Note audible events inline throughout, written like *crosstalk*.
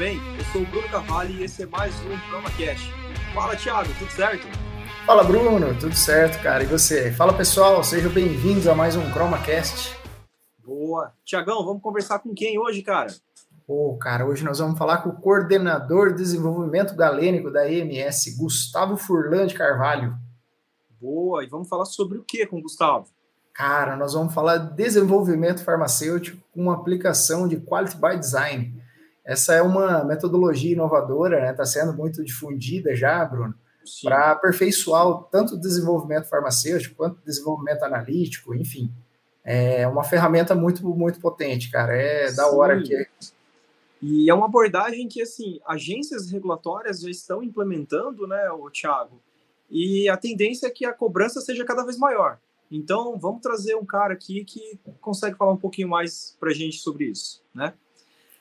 bem? Eu sou o Bruno Cavalli e esse é mais um PromaCast. Fala, Thiago, tudo certo? Fala, Bruno, tudo certo, cara? E você? Fala, pessoal, sejam bem-vindos a mais um ChromaCast. Boa. Tiagão, vamos conversar com quem hoje, cara? Pô, cara, hoje nós vamos falar com o coordenador de desenvolvimento galênico da EMS, Gustavo Furlan de Carvalho. Boa, e vamos falar sobre o que com o Gustavo? Cara, nós vamos falar de desenvolvimento farmacêutico com aplicação de Quality by Design. Essa é uma metodologia inovadora, né? Está sendo muito difundida já, Bruno, para aperfeiçoar tanto o desenvolvimento farmacêutico quanto o desenvolvimento analítico, enfim. É uma ferramenta muito, muito potente, cara. É Sim. da hora que. E é uma abordagem que, assim, agências regulatórias já estão implementando, né, o Thiago? E a tendência é que a cobrança seja cada vez maior. Então, vamos trazer um cara aqui que consegue falar um pouquinho mais para a gente sobre isso, né?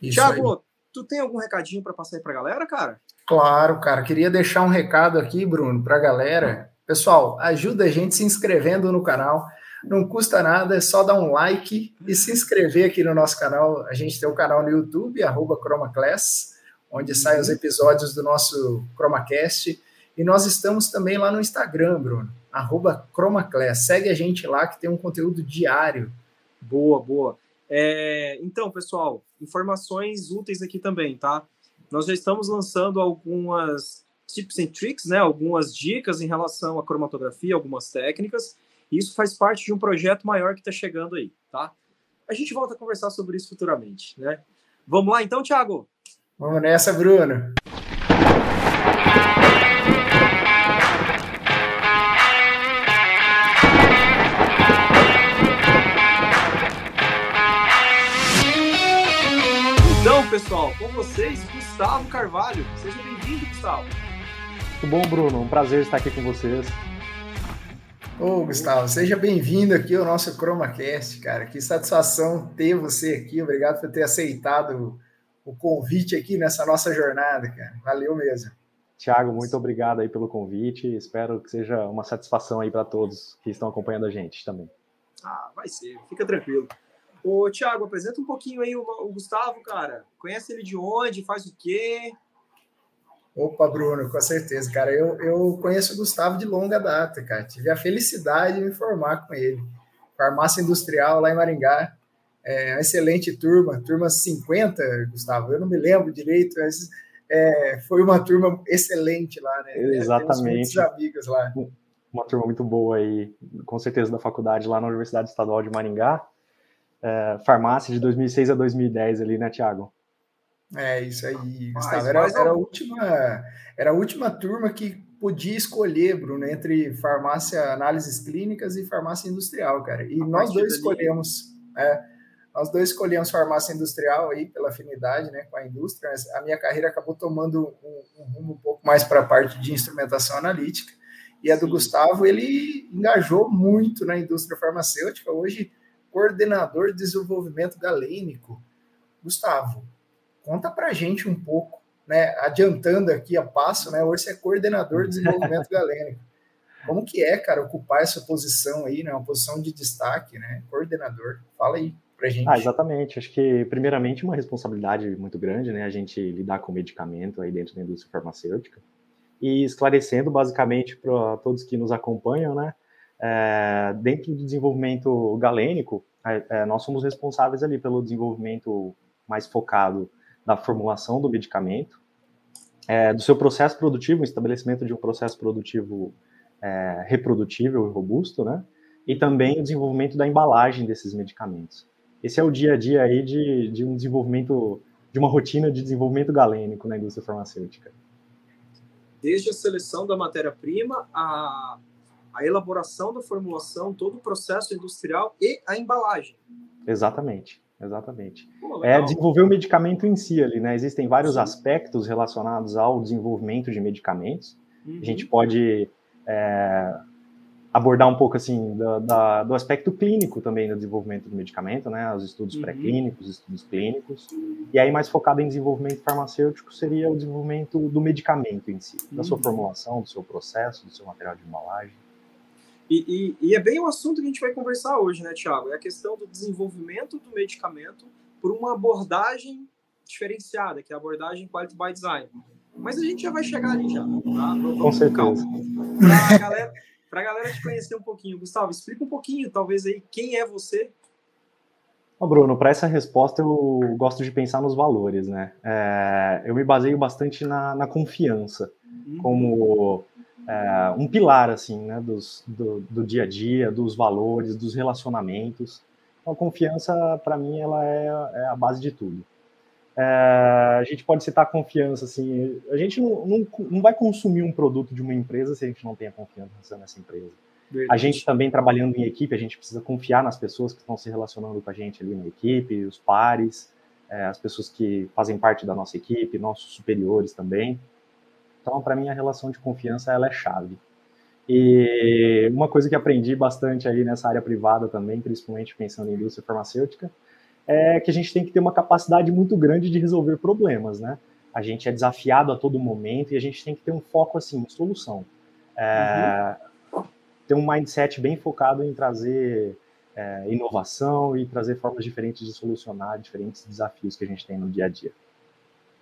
Isso Thiago. Tu tem algum recadinho para passar aí para a galera, cara? Claro, cara. Queria deixar um recado aqui, Bruno, para a galera. Pessoal, ajuda a gente se inscrevendo no canal. Não custa nada, é só dar um like e se inscrever aqui no nosso canal. A gente tem o um canal no YouTube, arroba ChromaClass, onde saem os episódios do nosso ChromaCast. E nós estamos também lá no Instagram, Bruno arroba ChromaClass. Segue a gente lá que tem um conteúdo diário. Boa, boa. É, então, pessoal, informações úteis aqui também, tá? Nós já estamos lançando algumas tips and tricks, né? Algumas dicas em relação à cromatografia, algumas técnicas. Isso faz parte de um projeto maior que está chegando aí, tá? A gente volta a conversar sobre isso futuramente, né? Vamos lá então, Thiago? Vamos nessa, Bruno. Pessoal, com vocês, Gustavo Carvalho. Seja bem-vindo, Gustavo. Muito bom, Bruno. Um prazer estar aqui com vocês. Ô, Gustavo, seja bem-vindo aqui ao nosso ChromaCast, cara. Que satisfação ter você aqui. Obrigado por ter aceitado o convite aqui nessa nossa jornada, cara. Valeu mesmo. Tiago, muito obrigado aí pelo convite. Espero que seja uma satisfação aí para todos que estão acompanhando a gente também. Ah, vai ser. Fica tranquilo. Ô, Thiago, apresenta um pouquinho aí o, o, Gustavo, cara. Conhece ele de onde? Faz o quê? Opa, Bruno, com certeza, cara. Eu, eu conheço o Gustavo de longa data, cara. Tive a felicidade de me formar com ele. Farmácia Industrial lá em Maringá. É uma excelente turma, turma 50, Gustavo. Eu não me lembro direito, mas é, foi uma turma excelente lá, né? Exatamente. Temos muitos amigos lá. Uma turma muito boa aí, com certeza, da faculdade lá na Universidade Estadual de Maringá é, farmácia de 2006 a 2010 ali, né, Tiago? É, isso aí, Gustavo. Era, era, a última, era a última turma que podia escolher, Bruno, entre farmácia análises clínicas e farmácia industrial, cara. E a nós dois escolhemos, é, nós dois escolhemos farmácia industrial aí pela afinidade, né, com a indústria. Mas a minha carreira acabou tomando um, um rumo um pouco mais para a parte de instrumentação analítica. E a do Sim. Gustavo, ele engajou muito na indústria farmacêutica. Hoje, coordenador de desenvolvimento galênico. Gustavo, conta para gente um pouco, né? Adiantando aqui a passo, né? Hoje você é coordenador de desenvolvimento *laughs* galênico. Como que é, cara, ocupar essa posição aí, né? Uma posição de destaque, né? Coordenador. Fala aí pra gente. Ah, exatamente. Acho que, primeiramente, uma responsabilidade muito grande, né? A gente lidar com medicamento aí dentro da indústria farmacêutica. E esclarecendo, basicamente, para todos que nos acompanham, né? É, dentro do desenvolvimento galênico, é, é, nós somos responsáveis ali pelo desenvolvimento mais focado da formulação do medicamento, é, do seu processo produtivo, estabelecimento de um processo produtivo é, reprodutível e robusto, né? E também o desenvolvimento da embalagem desses medicamentos. Esse é o dia a dia aí de, de um desenvolvimento, de uma rotina de desenvolvimento galênico na indústria farmacêutica. Desde a seleção da matéria-prima, a a elaboração da formulação, todo o processo industrial e a embalagem. Exatamente, exatamente. Pô, é desenvolver o medicamento em si ali, né? Existem vários Sim. aspectos relacionados ao desenvolvimento de medicamentos. Uhum. A gente uhum. pode é, abordar um pouco assim do, da, do aspecto clínico também do desenvolvimento do medicamento, né? Os estudos uhum. pré-clínicos, estudos clínicos. E aí mais focado em desenvolvimento farmacêutico seria o desenvolvimento do medicamento em si, uhum. da sua uhum. formulação, do seu processo, do seu material de embalagem. E, e, e, é bem o assunto que a gente vai conversar hoje, né, Tiago? É a questão do desenvolvimento do medicamento por uma abordagem diferenciada, que é a abordagem Quality by Design. Mas a gente já vai chegar ali já, tá? Vamos Com certeza. Para a galera, galera te conhecer um pouquinho. Gustavo, explica um pouquinho, talvez aí, quem é você Ô Bruno, para essa resposta eu gosto de pensar nos valores, né? É, eu me baseio bastante na, na confiança uhum. como é, um pilar, assim, né, dos, do, do, dia a dia, dos valores, dos relacionamentos. Então, a confiança, para mim, ela é, é, a base de tudo. É, a gente pode citar confiança, assim, a gente não, não, não vai consumir um produto de uma empresa se a gente não tem a confiança nessa empresa. Verdade. A gente também trabalhando em equipe, a gente precisa confiar nas pessoas que estão se relacionando com a gente ali na equipe, os pares, é, as pessoas que fazem parte da nossa equipe, nossos superiores também. Então, para mim, a relação de confiança ela é chave. E uma coisa que aprendi bastante aí nessa área privada também, principalmente pensando em indústria farmacêutica, é que a gente tem que ter uma capacidade muito grande de resolver problemas, né? A gente é desafiado a todo momento e a gente tem que ter um foco assim, em solução. É, uhum ter um mindset bem focado em trazer é, inovação e trazer formas diferentes de solucionar diferentes desafios que a gente tem no dia a dia.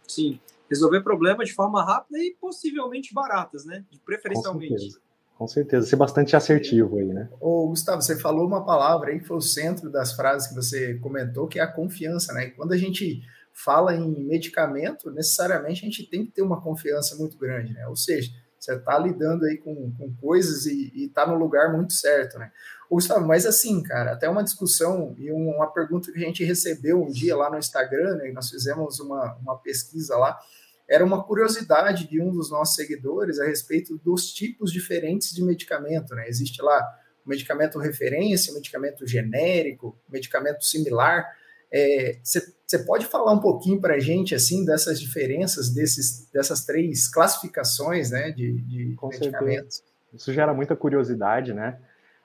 Sim, resolver problemas de forma rápida e possivelmente baratas, né? Preferencialmente. Com certeza. Com certeza, ser bastante assertivo aí, né? Ô, Gustavo, você falou uma palavra aí que foi o centro das frases que você comentou, que é a confiança, né? quando a gente fala em medicamento, necessariamente a gente tem que ter uma confiança muito grande, né? Ou seja, você está lidando aí com, com coisas e está no lugar muito certo, né? Gustavo, mas assim, cara, até uma discussão e uma pergunta que a gente recebeu um dia lá no Instagram, né, nós fizemos uma, uma pesquisa lá, era uma curiosidade de um dos nossos seguidores a respeito dos tipos diferentes de medicamento, né? Existe lá medicamento referência, medicamento genérico, medicamento similar. Você é, pode falar um pouquinho para a gente assim dessas diferenças desses, dessas três classificações né, de, de Com medicamentos? Certeza. Isso gera muita curiosidade, né?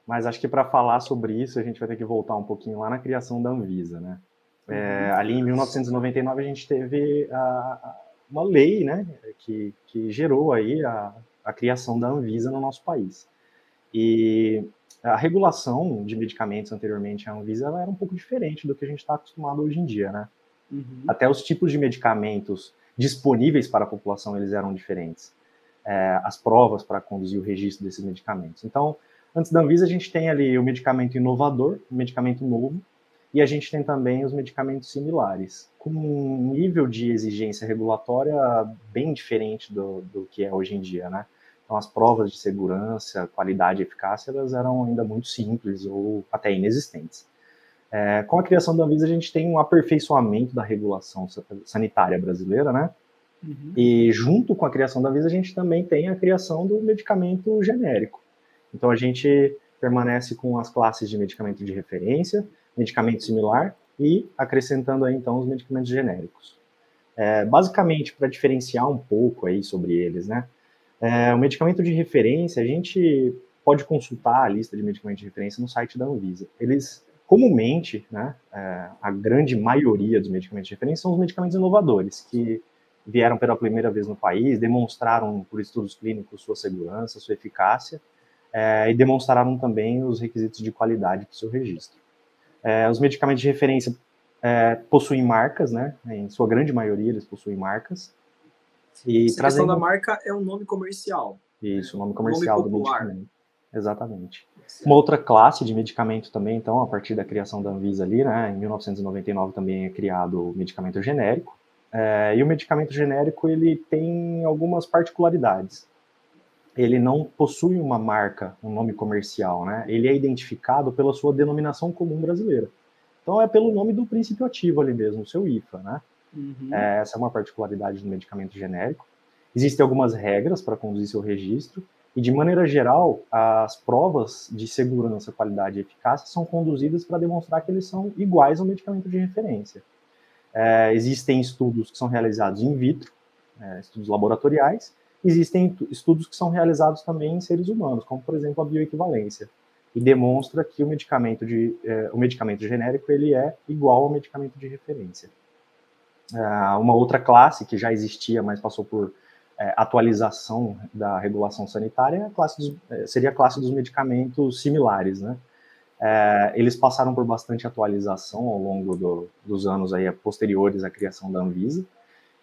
Mas acho que para falar sobre isso a gente vai ter que voltar um pouquinho lá na criação da Anvisa, né? É, uhum. ali em 1999 a gente teve a, a, uma lei, né, que, que gerou aí a, a criação da Anvisa no nosso país. E a regulação de medicamentos anteriormente à Anvisa era um pouco diferente do que a gente está acostumado hoje em dia, né? Uhum. Até os tipos de medicamentos disponíveis para a população eles eram diferentes. É, as provas para conduzir o registro desses medicamentos. Então, antes da Anvisa, a gente tem ali o medicamento inovador, o medicamento novo, e a gente tem também os medicamentos similares, com um nível de exigência regulatória bem diferente do, do que é hoje em dia, né? Então, as provas de segurança, qualidade e eficácia, elas eram ainda muito simples ou até inexistentes. É, com a criação da Anvisa, a gente tem um aperfeiçoamento da regulação sanitária brasileira, né? Uhum. E junto com a criação da Anvisa, a gente também tem a criação do medicamento genérico. Então, a gente permanece com as classes de medicamento de referência, medicamento similar e acrescentando aí, então, os medicamentos genéricos. É, basicamente, para diferenciar um pouco aí sobre eles, né? É, o medicamento de referência, a gente pode consultar a lista de medicamentos de referência no site da Anvisa. Eles, comumente, né, é, a grande maioria dos medicamentos de referência são os medicamentos inovadores, que vieram pela primeira vez no país, demonstraram por estudos clínicos sua segurança, sua eficácia, é, e demonstraram também os requisitos de qualidade para o seu registro. É, os medicamentos de referência é, possuem marcas, né, em sua grande maioria eles possuem marcas, e Essa trazendo... questão da marca é um nome comercial. Isso, o nome comercial nome do medicamento. Exatamente. Uma outra classe de medicamento também, então, a partir da criação da Anvisa ali, né, em 1999 também é criado o medicamento genérico. É, e o medicamento genérico, ele tem algumas particularidades. Ele não possui uma marca, um nome comercial, né? Ele é identificado pela sua denominação comum brasileira. Então é pelo nome do princípio ativo ali mesmo, o seu IFA, né? Uhum. É, essa é uma particularidade do medicamento genérico. Existem algumas regras para conduzir seu registro, e de maneira geral, as provas de segurança, qualidade e eficácia são conduzidas para demonstrar que eles são iguais ao medicamento de referência. É, existem estudos que são realizados in vitro, é, estudos laboratoriais, existem estudos que são realizados também em seres humanos, como por exemplo a bioequivalência, e demonstra que o medicamento, de, é, o medicamento genérico ele é igual ao medicamento de referência. Uh, uma outra classe que já existia, mas passou por é, atualização da regulação sanitária, a classe dos, é, seria a classe dos medicamentos similares, né? é, eles passaram por bastante atualização ao longo do, dos anos aí posteriores à criação da Anvisa.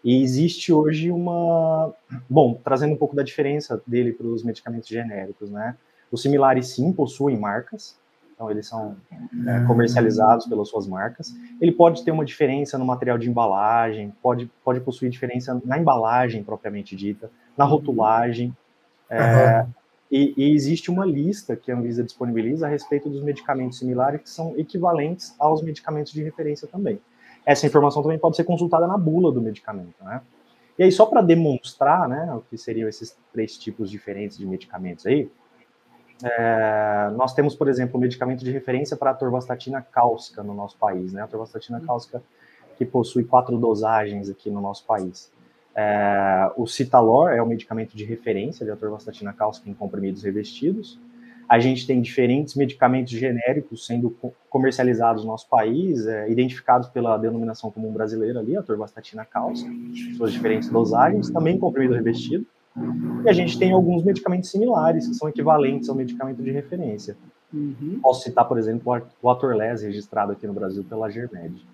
E existe hoje uma. Bom, trazendo um pouco da diferença dele para os medicamentos genéricos, né? Os similares sim possuem marcas, então eles são é, comercializados pelas suas marcas. Ele pode ter uma diferença no material de embalagem, pode, pode possuir diferença na embalagem propriamente dita, na rotulagem. É, uhum. e, e, existe uma lista que a Anvisa disponibiliza a respeito dos medicamentos similares que são equivalentes aos medicamentos de referência também. Essa informação também pode ser consultada na bula do medicamento, né? E aí, só para demonstrar, né, o que seriam esses três tipos diferentes de medicamentos aí, é, nós temos, por exemplo, um medicamento de referência para a torvastatina cáustica no nosso país, né? A torvastatina cáustica que possui quatro dosagens aqui no nosso país. É, o Citalor é o medicamento de referência de atorvastatina cáustica em comprimidos revestidos. A gente tem diferentes medicamentos genéricos sendo comercializados no nosso país, é, identificados pela denominação comum brasileira ali, a atorvastatina cáustica, suas diferentes dosagens, também comprimido revestido. E a gente tem alguns medicamentos similares, que são equivalentes ao medicamento de referência. Uhum. Posso citar, por exemplo, o Atorles, registrado aqui no Brasil pela Germed.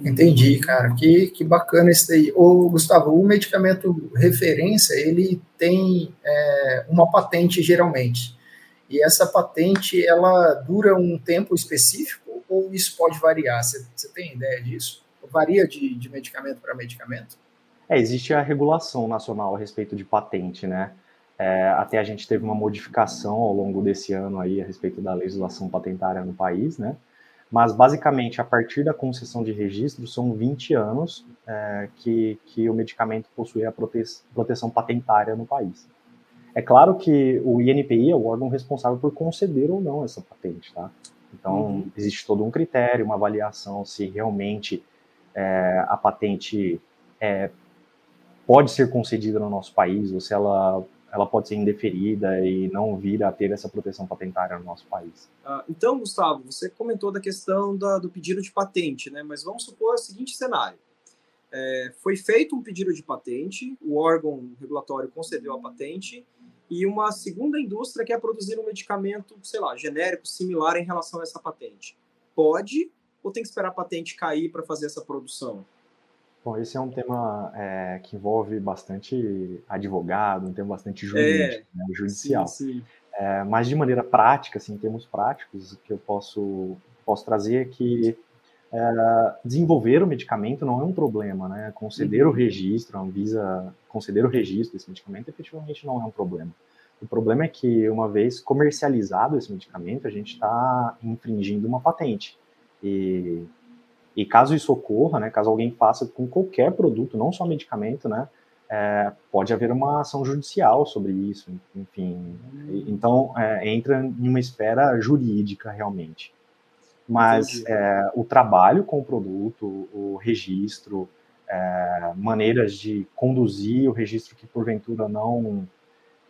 Entendi, cara. Que, que bacana esse daí. Ô, Gustavo, o medicamento referência, ele tem é, uma patente geralmente. E essa patente, ela dura um tempo específico ou isso pode variar? Você, você tem ideia disso? Varia de, de medicamento para medicamento? É, existe a regulação nacional a respeito de patente, né? É, até a gente teve uma modificação ao longo desse ano aí a respeito da legislação patentária no país, né? Mas basicamente, a partir da concessão de registro, são 20 anos é, que, que o medicamento possui a prote proteção patentária no país. É claro que o INPI é o órgão responsável por conceder ou não essa patente, tá? Então, uhum. existe todo um critério, uma avaliação se realmente é, a patente é, pode ser concedida no nosso país, ou se ela, ela pode ser indeferida e não vir a ter essa proteção patentária no nosso país. Ah, então, Gustavo, você comentou da questão da, do pedido de patente, né? mas vamos supor o seguinte cenário. É, foi feito um pedido de patente, o órgão regulatório concedeu a patente, e uma segunda indústria quer produzir um medicamento, sei lá, genérico, similar em relação a essa patente. Pode ou tem que esperar a patente cair para fazer essa produção? Bom, esse é um tema é, que envolve bastante advogado, um tema bastante jurídico, é, né, judicial. Sim, sim. É, mas de maneira prática, assim, em termos práticos, o que eu posso, posso trazer é que é, desenvolver o medicamento não é um problema, né? Conceder uhum. o registro, a Anvisa conceder o registro desse medicamento efetivamente não é um problema. O problema é que, uma vez comercializado esse medicamento, a gente está infringindo uma patente. E e caso isso ocorra, né, caso alguém faça com qualquer produto, não só medicamento, né, é, pode haver uma ação judicial sobre isso, enfim. Então, é, entra em uma esfera jurídica, realmente. Mas é, o trabalho com o produto, o registro, é, maneiras de conduzir o registro que, porventura, não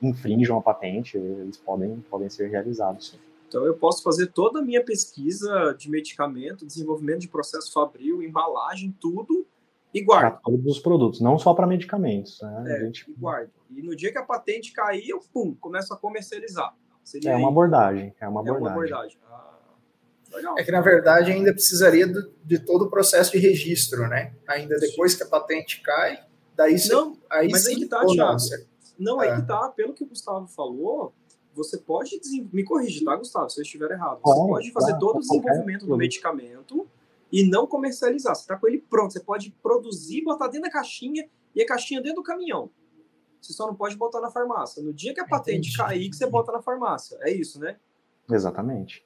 infringam a patente, eles podem, podem ser realizados. Então, eu posso fazer toda a minha pesquisa de medicamento, desenvolvimento de processo fabril, embalagem, tudo, e guardo. Para todos os produtos, não só para medicamentos. Né? É, gente... e guardo. E no dia que a patente cair, eu, pum, começo a comercializar. Seria é uma abordagem. É uma abordagem. É uma abordagem. Ah, é que, na verdade, ainda precisaria de, de, todo o processo de registro, né? Ainda depois que a patente cai, daí Não, aí mas sim, aí que tá, Thiago. Não, aí é. que tá. Pelo que o Gustavo falou, você pode me corrigir, tá, Gustavo, se eu estiver errado. Você claro, pode fazer claro, todo o desenvolvimento do medicamento e não comercializar. Você está com ele pronto. Você pode produzir, botar dentro da caixinha e a caixinha dentro do caminhão. Você só não pode botar na farmácia. No dia que a patente Entendi. cair, que você bota na farmácia. É isso, né? Exatamente.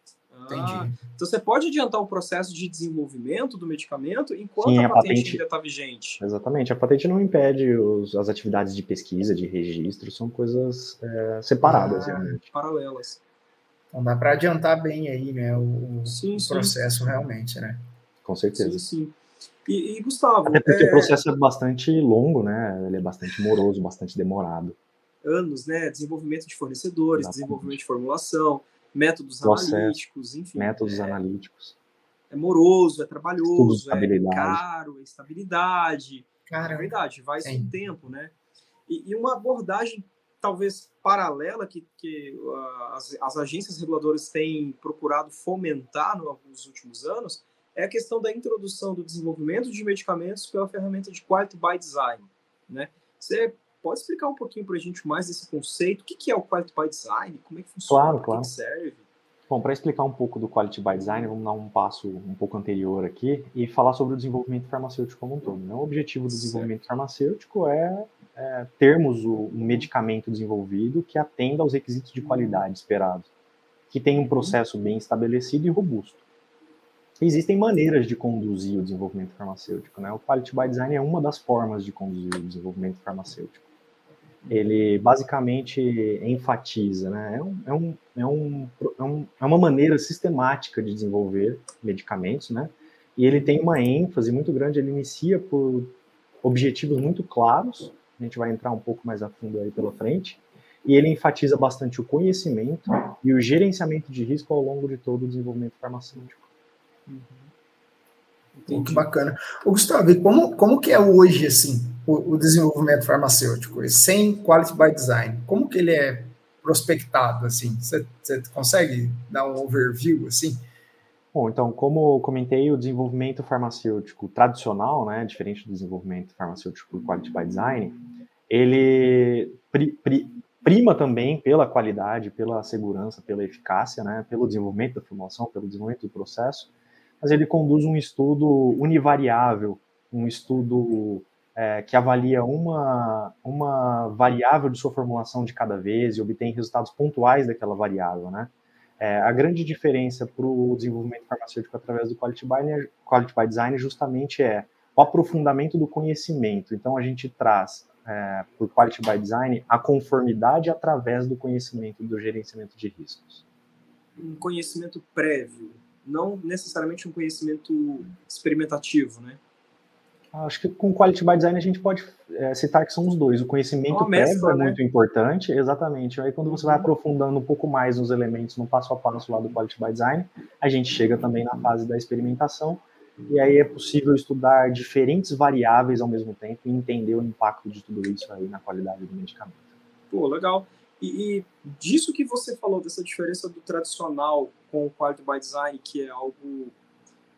Ah, então você pode adiantar o processo de desenvolvimento do medicamento enquanto Sim, a, a, patente, patente ainda está vigente. Exatamente. A patente não impede os, as atividades de pesquisa, de registro, são coisas é, separadas, ah, realmente. Paralelas. Então dá para adiantar bem aí, né, o, sim, o processo sim. realmente, né? Com certeza. Sim, sim. E, e Gustavo. Até porque é... o processo é bastante longo, né? Ele é bastante moroso, bastante demorado. Anos, né? Desenvolvimento de fornecedores, Exatamente. desenvolvimento de formulação métodos Processo, analíticos, enfim. Métodos é, analíticos. É moroso, é trabalhoso, é caro, é estabilidade. Cara, é verdade, vai sem tempo, né? E, e, uma abordagem talvez paralela que, que uh, as, as, agências reguladoras têm procurado fomentar no, nos últimos anos é a questão da introdução do desenvolvimento de medicamentos pela ferramenta de Quality by Design. Né? Você pode explicar um pouquinho para a gente mais desse conceito? O que, que é o Quality by Design? Como é que funciona? Claro, claro. que serve? Bom, para explicar um pouco do Quality by Design, vamos dar um passo um pouco anterior aqui e falar sobre o desenvolvimento farmacêutico como um todo. Né? O objetivo do desenvolvimento certo. farmacêutico é, é termos o, um medicamento desenvolvido que atenda aos requisitos de qualidade esperados, que tenha um processo bem estabelecido e robusto. Existem maneiras de conduzir o desenvolvimento farmacêutico. Né? O Quality by Design é uma das formas de conduzir o desenvolvimento farmacêutico ele basicamente enfatiza, né? É, um, é, um, é, um, é, um, é uma maneira sistemática de desenvolver medicamentos, né? E ele tem uma ênfase muito grande, ele inicia por objetivos muito claros, a gente vai entrar um pouco mais a fundo aí pela frente, e ele enfatiza bastante o conhecimento e o gerenciamento de risco ao longo de todo o desenvolvimento farmacêutico. Uhum. Muito bacana. Ô, Gustavo, e como, como que é hoje, assim, o, desenvolvimento farmacêutico, sem quality by design? Como que ele é prospectado, assim? Você, consegue dar um overview, assim? Bom, então, como comentei, o desenvolvimento farmacêutico tradicional, né, diferente do desenvolvimento farmacêutico por quality by design, ele pri, pri, prima também pela qualidade, pela segurança, pela eficácia, né, pelo desenvolvimento da formulação, pelo desenvolvimento do processo, mas ele conduz um estudo univariável, um estudo é, que avalia uma, uma variável de sua formulação de cada vez e obtém resultados pontuais daquela variável, né? É, a grande diferença para o desenvolvimento farmacêutico através do Quality by, Quality by Design justamente é o aprofundamento do conhecimento. Então, a gente traz, é, por Quality by Design, a conformidade através do conhecimento do gerenciamento de riscos. Um conhecimento prévio, não necessariamente um conhecimento experimentativo, né? Acho que com Quality by Design a gente pode é, citar que são os dois. O conhecimento prévio é né? muito importante, exatamente. Aí quando você vai aprofundando um pouco mais nos elementos no passo a passo lá do Quality by Design, a gente chega também na fase da experimentação. E aí é possível estudar diferentes variáveis ao mesmo tempo e entender o impacto de tudo isso aí na qualidade do medicamento. Pô, legal. E, e disso que você falou, dessa diferença do tradicional com o Quality by Design, que é algo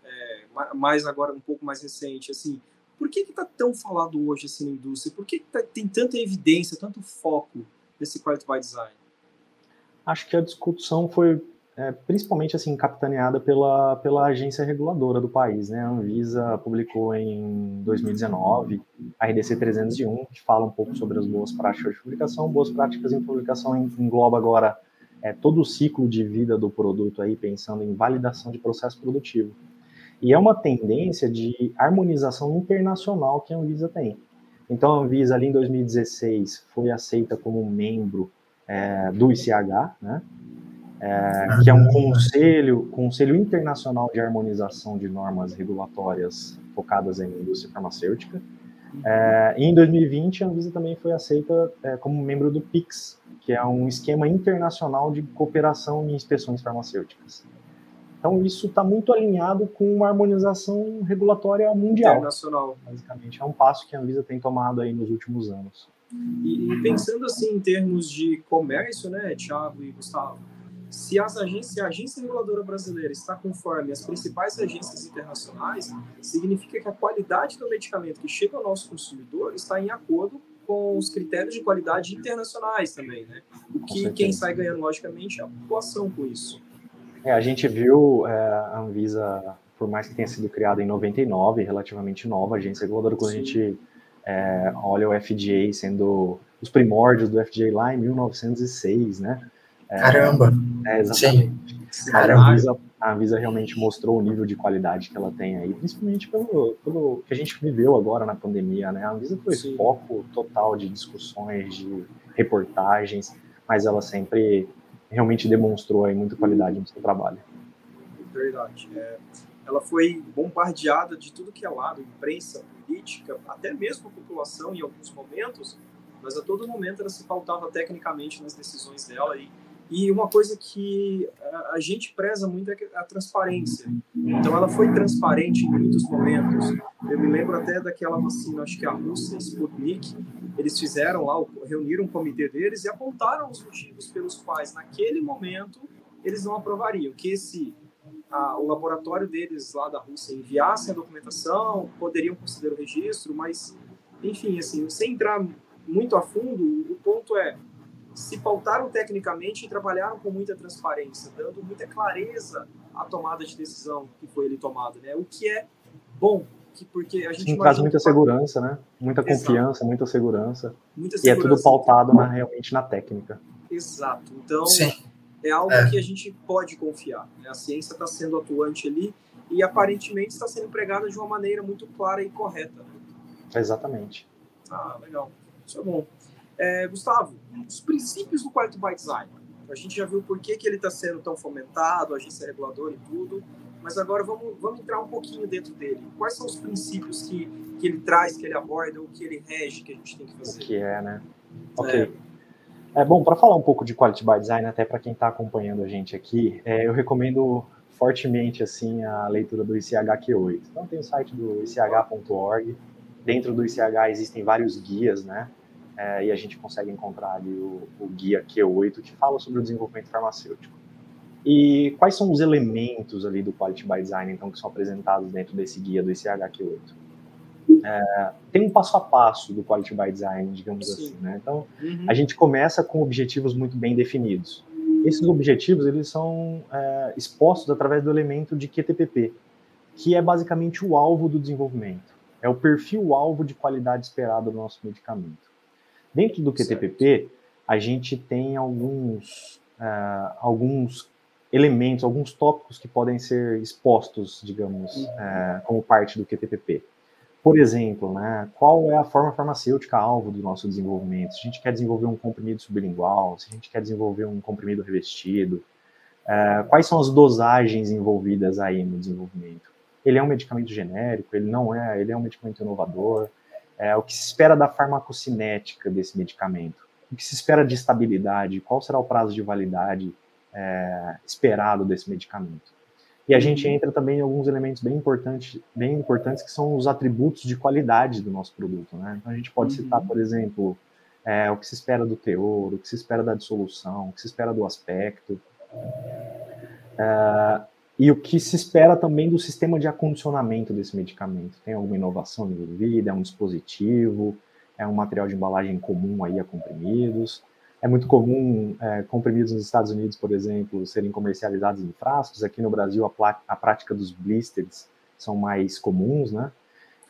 é, mais agora um pouco mais recente, assim, por que está tão falado hoje assim na indústria? Por que, que tá, tem tanta evidência, tanto foco nesse Quality by Design? Acho que a discussão foi é, principalmente assim capitaneada pela, pela agência reguladora do país. Né? A Anvisa publicou em 2019 a RDC 301, que fala um pouco sobre as boas práticas de publicação. Boas práticas em publicação engloba agora é, todo o ciclo de vida do produto, aí, pensando em validação de processo produtivo. E é uma tendência de harmonização internacional que a Anvisa tem. Então, a Anvisa, ali em 2016, foi aceita como membro é, do ICH, né? É, que é um conselho, conselho internacional de harmonização de normas regulatórias focadas em indústria farmacêutica. É, e em 2020, a Anvisa também foi aceita é, como membro do PIX, que é um esquema internacional de cooperação em inspeções farmacêuticas. Então, isso está muito alinhado com uma harmonização regulatória mundial. Internacional. Basicamente, é um passo que a Anvisa tem tomado aí nos últimos anos. E, e pensando assim em termos de comércio, né, Thiago e Gustavo, se, as agências, se a agência reguladora brasileira está conforme as principais agências internacionais, significa que a qualidade do medicamento que chega ao nosso consumidor está em acordo com os critérios de qualidade internacionais também, né? O que quem sai ganhando, logicamente, é a população com isso. É, a gente viu é, a Anvisa, por mais que tenha sido criada em 99, relativamente nova, a agência reguladora, quando Sim. a gente é, olha o FDA sendo os primórdios do FDA lá em 1906, né? É, Caramba! É, exatamente. Sim. Caramba. A, Anvisa, a Anvisa realmente mostrou o nível de qualidade que ela tem aí, principalmente pelo, pelo que a gente viveu agora na pandemia, né? A Anvisa foi Sim. foco total de discussões, de reportagens, mas ela sempre realmente demonstrou aí muita qualidade no seu trabalho. Verdade. É, ela foi bombardeada de tudo que é lado, imprensa, política, até mesmo a população em alguns momentos, mas a todo momento ela se pautava tecnicamente nas decisões dela e E uma coisa que a gente preza muito é a transparência. Então, ela foi transparente em muitos momentos. Eu me lembro até daquela vacina, acho que a Rússia, Sputnik, eles fizeram lá, reuniram um comitê deles e apontaram os motivos pelos quais, naquele momento, eles não aprovariam. Que esse a, o laboratório deles lá da Rússia enviasse a documentação, poderiam considerar o registro, mas, enfim, assim, sem entrar muito a fundo, o ponto é se pautaram tecnicamente e trabalharam com muita transparência, dando muita clareza à tomada de decisão que foi ele tomada, né? O que é bom, que porque a gente Sim, traz muita segurança, né? Muita Exato. confiança, muita segurança. Muita segurança. E é tudo pautado na, realmente na técnica. Exato. Então, Sim. é algo é. que a gente pode confiar. Né? A ciência está sendo atuante ali e aparentemente está sendo empregada de uma maneira muito clara e correta. Né? Exatamente. Ah, legal. Isso é bom. É, Gustavo, os princípios do Quality by Design. A gente já viu por que, que ele está sendo tão fomentado, a agência reguladora e tudo, mas agora vamos, vamos entrar um pouquinho dentro dele. Quais são os princípios que, que ele traz, que ele aborda, o que ele rege, que a gente tem que fazer? O que é, né? Ok. É, é bom, para falar um pouco de Quality by Design, até para quem está acompanhando a gente aqui, é, eu recomendo fortemente assim a leitura do ICHQ8. Então tem o site do ich.org. Dentro do ICH existem vários guias, né? É, e a gente consegue encontrar ali o, o guia Q8 que fala sobre o desenvolvimento farmacêutico. E quais são os elementos ali do Quality by Design, então, que são apresentados dentro desse guia do ICHQ8? É, tem um passo a passo do Quality by Design, digamos Sim. assim, né? Então, uhum. a gente começa com objetivos muito bem definidos. Esses objetivos, eles são é, expostos através do elemento de QTPP, que é basicamente o alvo do desenvolvimento. É o perfil-alvo de qualidade esperado do nosso medicamento. Dentro do QTPP, certo. a gente tem alguns, uh, alguns elementos, alguns tópicos que podem ser expostos, digamos, uhum. uh, como parte do QTPP. Por exemplo, né, qual é a forma farmacêutica alvo do nosso desenvolvimento? Se a gente quer desenvolver um comprimido sublingual, se a gente quer desenvolver um comprimido revestido, uh, quais são as dosagens envolvidas aí no desenvolvimento? Ele é um medicamento genérico? Ele não é? Ele é um medicamento inovador? É, o que se espera da farmacocinética desse medicamento, o que se espera de estabilidade, qual será o prazo de validade é, esperado desse medicamento. E a gente uhum. entra também em alguns elementos bem importantes, bem importantes que são os atributos de qualidade do nosso produto. Né? Então a gente pode uhum. citar, por exemplo, é, o que se espera do teor, o que se espera da dissolução, o que se espera do aspecto. É, e o que se espera também do sistema de acondicionamento desse medicamento? Tem alguma inovação envolvida? É um dispositivo? É um material de embalagem comum aí a comprimidos? É muito comum é, comprimidos nos Estados Unidos, por exemplo, serem comercializados em frascos. Aqui no Brasil, a, a prática dos blisters são mais comuns, né?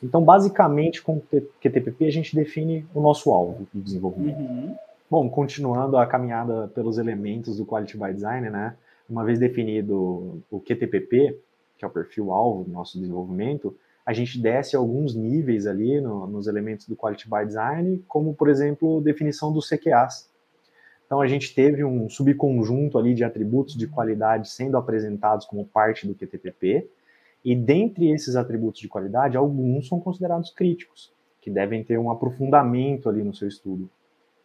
Então, basicamente, com o QTPP, a gente define o nosso alvo de desenvolvimento. Uhum. Bom, continuando a caminhada pelos elementos do Quality by Design, né? Uma vez definido o QTPP, que é o perfil-alvo do nosso desenvolvimento, a gente desce alguns níveis ali no, nos elementos do Quality by Design, como, por exemplo, definição dos CQAs. Então, a gente teve um subconjunto ali de atributos de qualidade sendo apresentados como parte do QTPP, e dentre esses atributos de qualidade, alguns são considerados críticos, que devem ter um aprofundamento ali no seu estudo,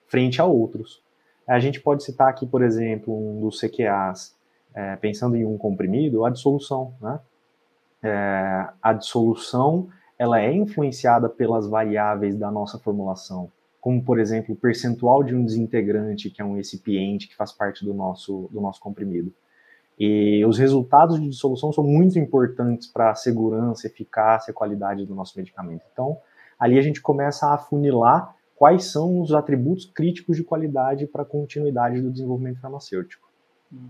frente a outros. A gente pode citar aqui, por exemplo, um dos CQAs é, pensando em um comprimido, a dissolução, né? É, a dissolução ela é influenciada pelas variáveis da nossa formulação, como por exemplo o percentual de um desintegrante que é um recipiente que faz parte do nosso do nosso comprimido. E os resultados de dissolução são muito importantes para a segurança, eficácia e qualidade do nosso medicamento. Então, ali a gente começa a afunilar quais são os atributos críticos de qualidade para a continuidade do desenvolvimento farmacêutico. Uhum.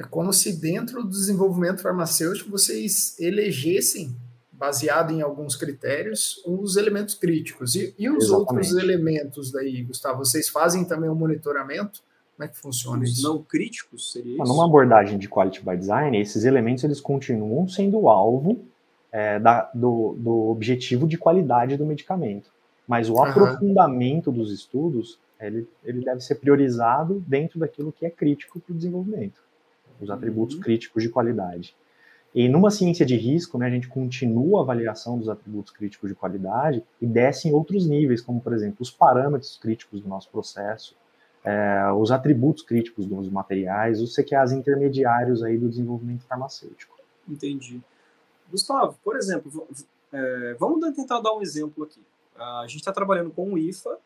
É como se dentro do desenvolvimento farmacêutico vocês elegessem, baseado em alguns critérios, os elementos críticos. E, e os Exatamente. outros elementos daí, Gustavo? Vocês fazem também um monitoramento? Como é que funciona os isso? Não críticos seria isso? Numa abordagem de quality by design, esses elementos eles continuam sendo alvo é, da, do, do, objetivo de qualidade do medicamento. Mas o uhum. aprofundamento dos estudos ele, ele deve ser priorizado dentro daquilo que é crítico para o desenvolvimento os atributos uhum. críticos de qualidade. E numa ciência de risco, né, a gente continua a avaliação dos atributos críticos de qualidade e desce em outros níveis, como, por exemplo, os parâmetros críticos do nosso processo, é, os atributos críticos dos materiais, os CQAs intermediários aí do desenvolvimento farmacêutico. Entendi. Gustavo, por exemplo, é, vamos tentar dar um exemplo aqui. A gente está trabalhando com um IFA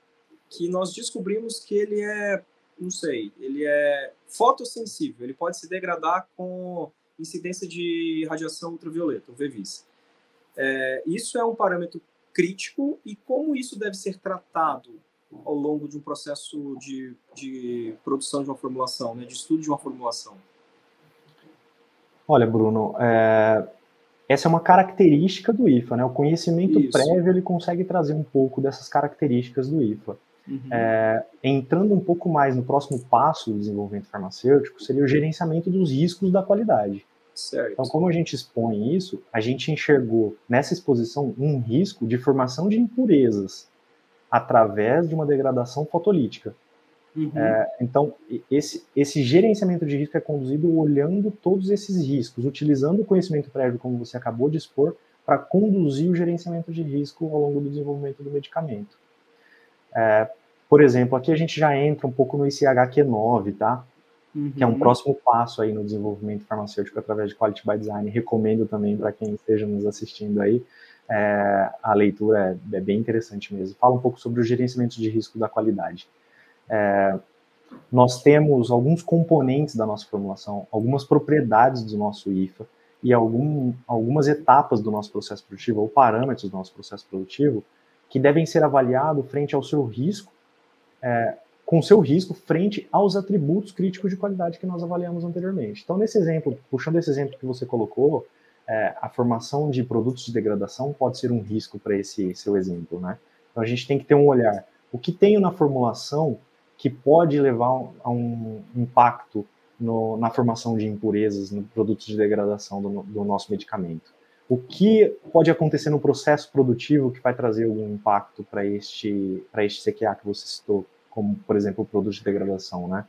que nós descobrimos que ele é, não sei, ele é fotossensível, ele pode se degradar com incidência de radiação ultravioleta, o VVIS. É, isso é um parâmetro crítico e como isso deve ser tratado ao longo de um processo de, de produção de uma formulação, né, de estudo de uma formulação? Olha, Bruno, é, essa é uma característica do IFA, né? O conhecimento Isso. prévio ele consegue trazer um pouco dessas características do IFA. Uhum. É, entrando um pouco mais no próximo passo do desenvolvimento farmacêutico, seria o gerenciamento dos riscos da qualidade. Certo. Então, como a gente expõe isso, a gente enxergou nessa exposição um risco de formação de impurezas através de uma degradação fotolítica. Uhum. É, então, esse, esse gerenciamento de risco é conduzido olhando todos esses riscos, utilizando o conhecimento prévio, como você acabou de expor, para conduzir o gerenciamento de risco ao longo do desenvolvimento do medicamento. É, por exemplo, aqui a gente já entra um pouco no ICHQ9, tá? Uhum. Que é um uhum. próximo passo aí no desenvolvimento farmacêutico através de Quality by Design. Recomendo também para quem esteja nos assistindo aí. É, a leitura é, é bem interessante mesmo. Fala um pouco sobre o gerenciamento de risco da qualidade. É, nós temos alguns componentes da nossa formulação, algumas propriedades do nosso IFA e algum, algumas etapas do nosso processo produtivo, ou parâmetros do nosso processo produtivo, que devem ser avaliados frente ao seu risco, é, com seu risco frente aos atributos críticos de qualidade que nós avaliamos anteriormente. Então, nesse exemplo, puxando esse exemplo que você colocou, é, a formação de produtos de degradação pode ser um risco para esse seu exemplo, né? Então, a gente tem que ter um olhar. O que tenho na formulação que pode levar a um impacto no, na formação de impurezas no produtos de degradação do, do, nosso medicamento. O que pode acontecer no processo produtivo que vai trazer algum impacto para este, este CQA que você citou, como, por exemplo, o produto de degradação, né?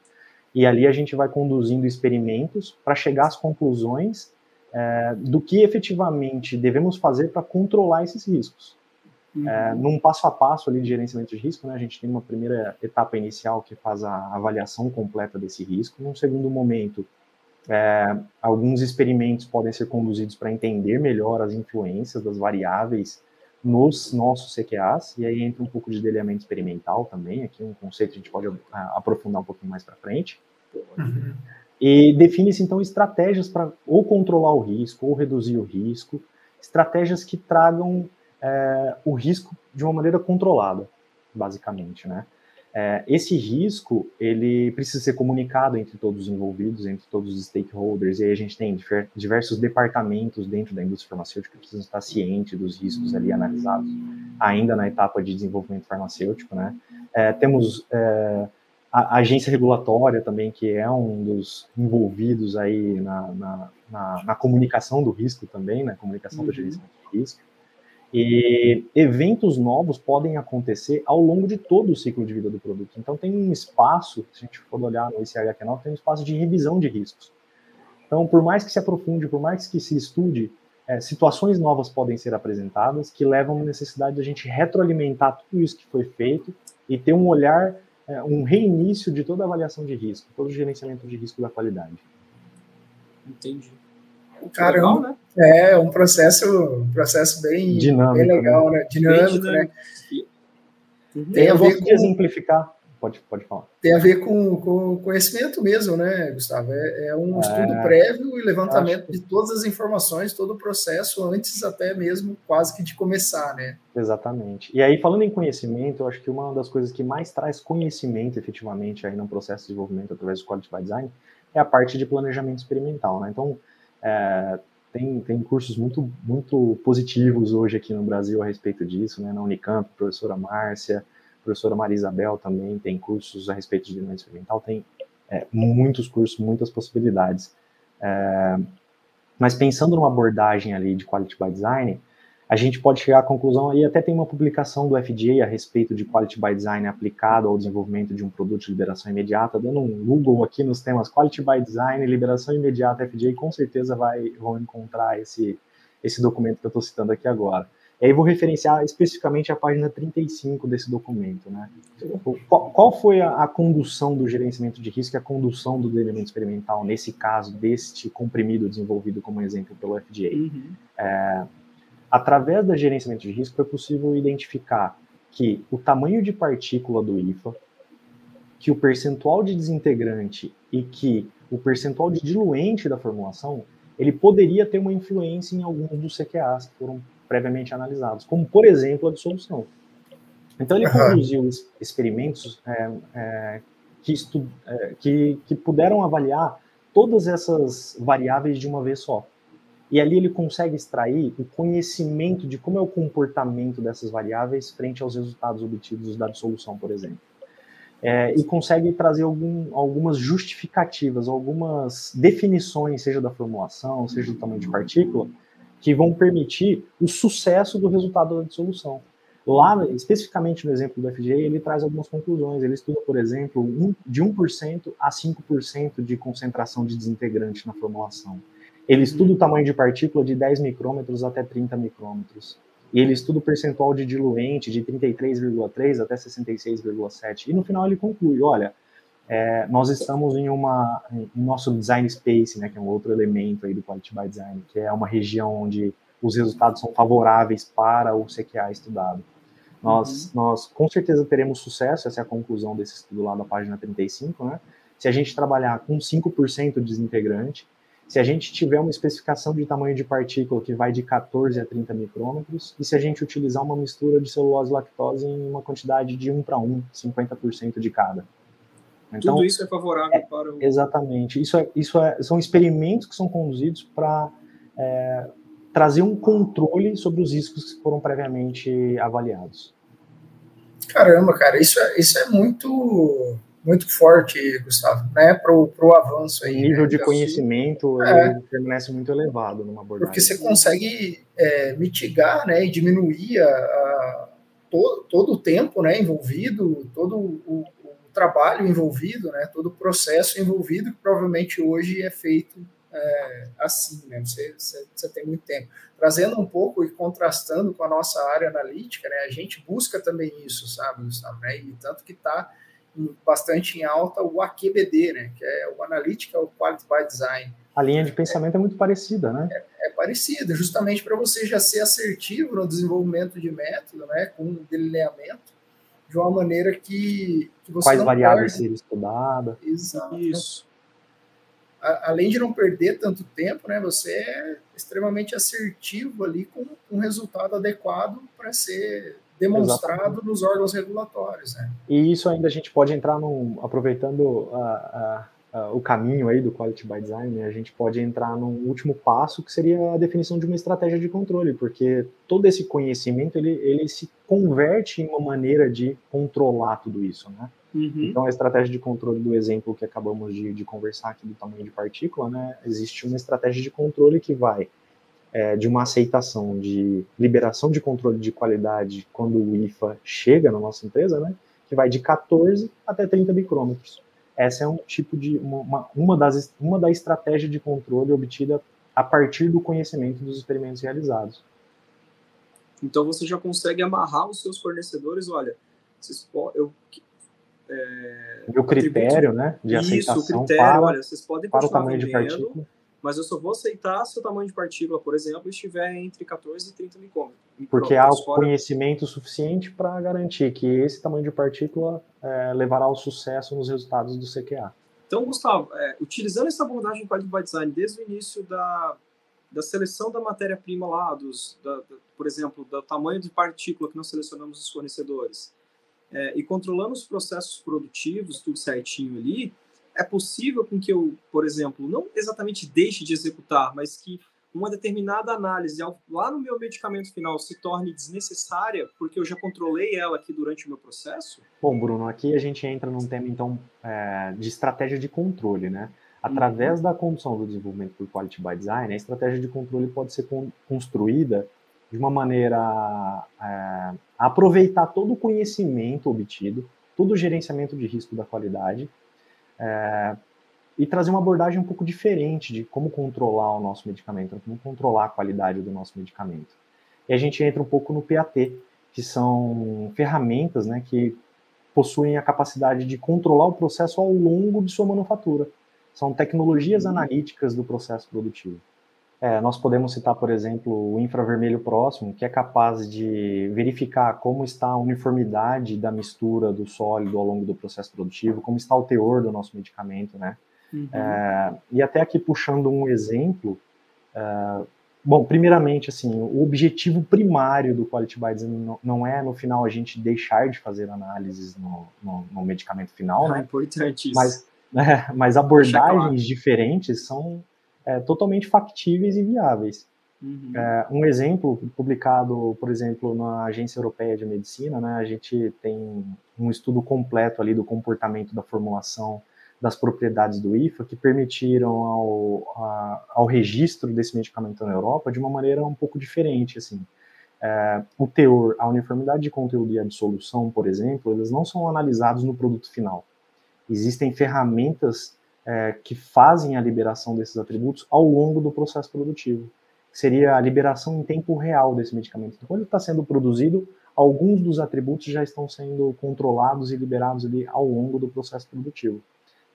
E ali a gente vai conduzindo experimentos para chegar às conclusões é, do que efetivamente devemos fazer para controlar esses riscos. Uhum. É, num passo a passo ali de gerenciamento de risco, né, a gente tem uma primeira etapa inicial que faz a avaliação completa desse risco. Num segundo momento, é, alguns experimentos podem ser conduzidos para entender melhor as influências das variáveis nos nossos CQAs, e aí entra um pouco de delineamento experimental também, aqui um conceito que a gente pode aprofundar um pouquinho mais para frente. Uhum. E define-se então estratégias para ou controlar o risco, ou reduzir o risco, estratégias que tragam é, o risco de uma maneira controlada, basicamente, né? É, esse risco, ele precisa ser comunicado entre todos os envolvidos, entre todos os stakeholders, e aí a gente tem diversos departamentos dentro da indústria farmacêutica que precisam estar cientes dos riscos ali analisados, ainda na etapa de desenvolvimento farmacêutico, né? É, temos é, a agência regulatória também, que é um dos envolvidos aí na, na, na, na comunicação do risco também, na né? comunicação uhum. do gerenciamento de risco. E eventos novos podem acontecer ao longo de todo o ciclo de vida do produto. Então, tem um espaço, se a gente for olhar no ICHQ9, tem um espaço de revisão de riscos. Então, por mais que se aprofunde, por mais que se estude, é, situações novas podem ser apresentadas que levam a necessidade de a gente retroalimentar tudo isso que foi feito e ter um olhar, é, um reinício de toda a avaliação de risco, todo o gerenciamento de risco da qualidade. Entendi. Caramba, né? É, um processo, um processo bem, dinâmico, bem legal, né? né? Dinâmico, dinâmico, né? Uhum. Tem a ver com exemplificar. Pode, pode falar. Tem a ver com, com conhecimento mesmo, né, Gustavo? É, é um é, estudo prévio e levantamento de todas as informações, todo o processo, antes até mesmo quase que de começar, né? Exatamente. E aí, falando em conhecimento, eu acho que uma das coisas que mais traz conhecimento efetivamente aí no processo de desenvolvimento através do Quality by Design é a parte de planejamento experimental, né? Então, é, tem, tem cursos muito, muito positivos hoje aqui no Brasil a respeito disso, né? Na Unicamp, professora Márcia, professora Maria Isabel também tem cursos a respeito de desenvolvimento experimental, tem é, muitos cursos, muitas possibilidades. É, mas pensando numa abordagem ali de Quality by Design, a gente pode chegar à conclusão, e até tem uma publicação do FDA a respeito de Quality by Design aplicado ao desenvolvimento de um produto de liberação imediata, dando um Google aqui nos temas Quality by Design, liberação imediata FDA, com certeza vai, vão encontrar esse, esse documento que eu estou citando aqui agora. E aí vou referenciar especificamente a página 35 desse documento. Né? Qual, qual foi a, a, condução do gerenciamento de risco e a condução do elemento experimental, nesse caso, deste comprimido desenvolvido como exemplo pelo FDA? Uhum. É, através do gerenciamento de risco, foi possível identificar que o tamanho de partícula do IFA, que o percentual de desintegrante e que o percentual de diluente da formulação, ele poderia ter uma influência em alguns dos CQAs que foram previamente analisados, como, por exemplo, a dissolução. Então, ele uhum. conduziu experimentos é, é, que, estu, é, que, que puderam avaliar todas essas variáveis de uma vez só. E ali ele consegue extrair o conhecimento de como é o comportamento dessas variáveis frente aos resultados obtidos da dissolução, por exemplo é, e consegue trazer algum, algumas justificativas, algumas definições, seja da formulação, seja do tamanho de partícula, que vão permitir o sucesso do resultado da dissolução. Lá, especificamente no exemplo do FGA, ele traz algumas conclusões. Ele estuda, por exemplo, um, de 1% a 5% de concentração de desintegrante na formulação. Ele estuda o tamanho de partícula de 10 micrômetros até 30 micrômetros e ele estuda o percentual de diluente de 33,3 até 66,7. E no final ele conclui, olha, é, nós estamos em uma em nosso design space, né, que é um outro elemento aí do quality by design, que é uma região onde os resultados são favoráveis para o CQA estudado. Nós, uhum. nós com certeza teremos sucesso, essa é a conclusão desse estudo lá da página 35, né? Se a gente trabalhar com 5% de desintegrante, se a gente tiver uma especificação de tamanho de partícula que vai de 14 a 30 micrômetros, e se a gente utilizar uma mistura de celulose e lactose em uma quantidade de 1 para 1, 50% de cada. Então, Tudo isso é favorável é, para o. Exatamente. Isso, é, isso é, são experimentos que são conduzidos para é, trazer um controle sobre os riscos que foram previamente avaliados. Caramba, cara, isso é, isso é muito muito forte, Gustavo, né, para o avanço aí. O nível né, de conhecimento é, permanece muito elevado numa abordagem. Porque você consegue é, mitigar, né, e diminuir a, a, todo, todo o tempo, né, envolvido, todo o, o, trabalho envolvido, né, todo o processo envolvido, que provavelmente hoje é feito é, assim, né, você, você, você tem muito tempo. Trazendo um pouco e contrastando com a nossa área analítica, né, a gente busca também isso, sabe, Gustavo, né, e tanto que está bastante em alta o AQBD, né, que é o Analytical Quality by Design. A linha de pensamento é, é muito parecida, né? É, é parecida, justamente para você já ser assertivo no desenvolvimento de método, né, com delineamento, de uma maneira que, que você Quais variáveis serem estudadas. Exato. Isso. A, além de não perder tanto tempo, né, você é extremamente assertivo ali com um resultado adequado para ser demonstrado Exatamente. nos órgãos regulatórios. Né? E isso ainda a gente pode entrar num, aproveitando a, a, a, o caminho aí do Quality by Design, né, a gente pode entrar num último passo que seria a definição de uma estratégia de controle, porque todo esse conhecimento ele, ele se converte em uma maneira de controlar tudo isso, né? Uhum. Então, a estratégia de controle do exemplo que acabamos de, de conversar aqui do tamanho de partícula, né? Existe uma estratégia de controle que vai é, de uma aceitação de liberação de controle de qualidade quando o IFA chega na nossa empresa, né, que vai de 14 até 30 micrômetros. Essa é um tipo de uma, uma das uma da estratégia de controle obtida a partir do conhecimento dos experimentos realizados. Então você já consegue amarrar os seus fornecedores, olha, vocês, eu, é, o critério, né, de aceitação Isso, o critério, para, olha, vocês podem para o tamanho vendendo, de partícula mas eu só vou aceitar se o tamanho de partícula, por exemplo, estiver entre 14 e 30 micrômetros. Porque há o fora... conhecimento suficiente para garantir que esse tamanho de partícula é, levará ao sucesso nos resultados do CQA. Então, Gustavo, é, utilizando essa abordagem Quality by Design desde o início da, da seleção da matéria-prima lá, dos, da, da, por exemplo, do tamanho de partícula que nós selecionamos os fornecedores, é, e controlando os processos produtivos, tudo certinho ali, é possível com que eu, por exemplo, não exatamente deixe de executar, mas que uma determinada análise lá no meu medicamento final se torne desnecessária porque eu já controlei ela aqui durante o meu processo? Bom, Bruno, aqui a gente entra num tema então é, de estratégia de controle, né? Através uhum. da condução do desenvolvimento por Quality by Design, a estratégia de controle pode ser construída de uma maneira é, a aproveitar todo o conhecimento obtido, todo o gerenciamento de risco da qualidade é, e trazer uma abordagem um pouco diferente de como controlar o nosso medicamento, como controlar a qualidade do nosso medicamento. E a gente entra um pouco no PAT, que são ferramentas né, que possuem a capacidade de controlar o processo ao longo de sua manufatura. São tecnologias uhum. analíticas do processo produtivo. É, nós podemos citar, por exemplo, o infravermelho próximo, que é capaz de verificar como está a uniformidade da mistura do sólido ao longo do processo produtivo, como está o teor do nosso medicamento, né? Uhum. É, e até aqui puxando um exemplo, é, bom, primeiramente, assim, o objetivo primário do Quality by Design não, não, é, no final, a gente deixar de fazer análises no, no, no medicamento final, né? É importante isso. Mas, é, *laughs* mas abordagens claro. diferentes são é, totalmente factíveis e viáveis. Uhum. É, um exemplo publicado, por exemplo, na Agência Europeia de Medicina, né, a gente tem um estudo completo ali do comportamento da formulação das propriedades do IFA que permitiram ao, a, ao registro desse medicamento na Europa de uma maneira um pouco diferente, assim. É, o teor, a uniformidade de conteúdo e a dissolução, por exemplo, eles não são analisados no produto final. Existem ferramentas é, que fazem a liberação desses atributos ao longo do processo produtivo. Seria a liberação em tempo real desse medicamento. Então, quando ele está sendo produzido, alguns dos atributos já estão sendo controlados e liberados ali ao longo do processo produtivo.